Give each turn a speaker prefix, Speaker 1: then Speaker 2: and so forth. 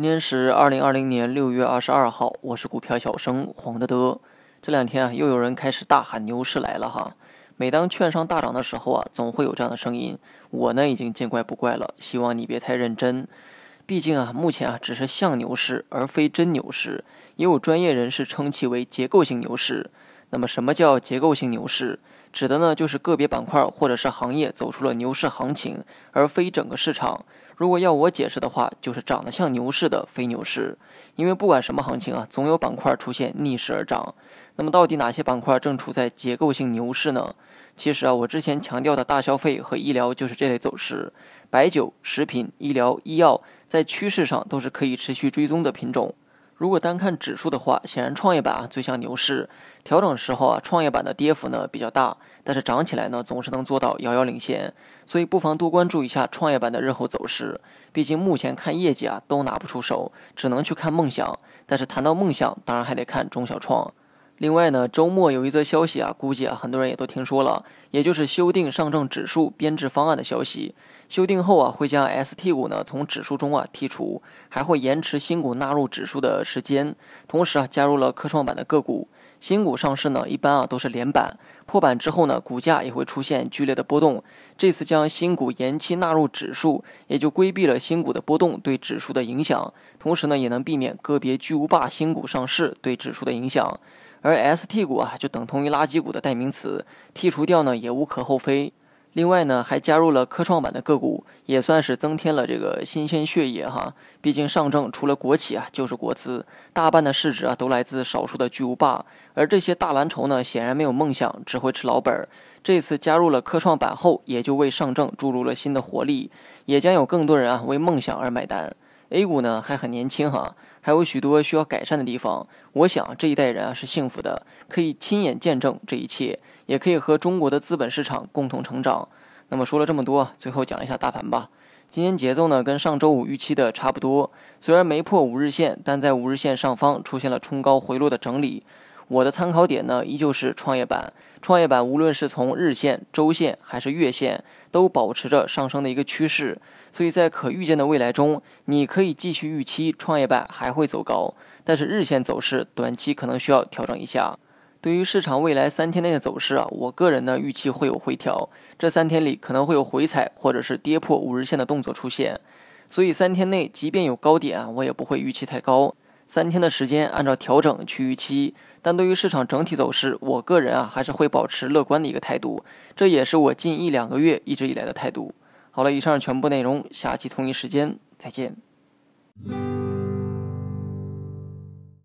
Speaker 1: 今天是二零二零年六月二十二号，我是股票小生黄德德。这两天啊，又有人开始大喊牛市来了哈。每当券商大涨的时候啊，总会有这样的声音。我呢，已经见怪不怪了，希望你别太认真。毕竟啊，目前啊，只是像牛市，而非真牛市。也有专业人士称其为结构性牛市。那么，什么叫结构性牛市？指的呢，就是个别板块或者是行业走出了牛市行情，而非整个市场。如果要我解释的话，就是长得像牛市的非牛市，因为不管什么行情啊，总有板块出现逆势而涨。那么到底哪些板块正处在结构性牛市呢？其实啊，我之前强调的大消费和医疗就是这类走势，白酒、食品、医疗、医药在趋势上都是可以持续追踪的品种。如果单看指数的话，显然创业板啊最像牛市。调整时候啊，创业板的跌幅呢比较大，但是涨起来呢总是能做到遥遥领先。所以不妨多关注一下创业板的日后走势。毕竟目前看业绩啊都拿不出手，只能去看梦想。但是谈到梦想，当然还得看中小创。另外呢，周末有一则消息啊，估计啊很多人也都听说了，也就是修订上证指数编制方案的消息。修订后啊，会将 ST 股呢从指数中啊剔除，还会延迟新股纳入指数的时间，同时啊加入了科创板的个股。新股上市呢，一般啊都是连板，破板之后呢，股价也会出现剧烈的波动。这次将新股延期纳入指数，也就规避了新股的波动对指数的影响，同时呢，也能避免个别巨无霸新股上市对指数的影响。而 ST 股啊，就等同于垃圾股的代名词，剔除掉呢也无可厚非。另外呢，还加入了科创板的个股，也算是增添了这个新鲜血液哈。毕竟上证除了国企啊，就是国资，大半的市值啊都来自少数的巨无霸。而这些大蓝筹呢，显然没有梦想，只会吃老本儿。这次加入了科创板后，也就为上证注入了新的活力，也将有更多人啊为梦想而买单。A 股呢还很年轻哈，还有许多需要改善的地方。我想这一代人啊是幸福的，可以亲眼见证这一切，也可以和中国的资本市场共同成长。那么说了这么多，最后讲一下大盘吧。今天节奏呢跟上周五预期的差不多，虽然没破五日线，但在五日线上方出现了冲高回落的整理。我的参考点呢依旧是创业板，创业板无论是从日线、周线还是月线，都保持着上升的一个趋势。所以在可预见的未来中，你可以继续预期创业板还会走高，但是日线走势短期可能需要调整一下。对于市场未来三天内的走势啊，我个人呢预期会有回调，这三天里可能会有回踩或者是跌破五日线的动作出现。所以三天内即便有高点啊，我也不会预期太高。三天的时间按照调整去预期，但对于市场整体走势，我个人啊还是会保持乐观的一个态度，这也是我近一两个月一直以来的态度。好了，以上全部内容，下期同一时间再见。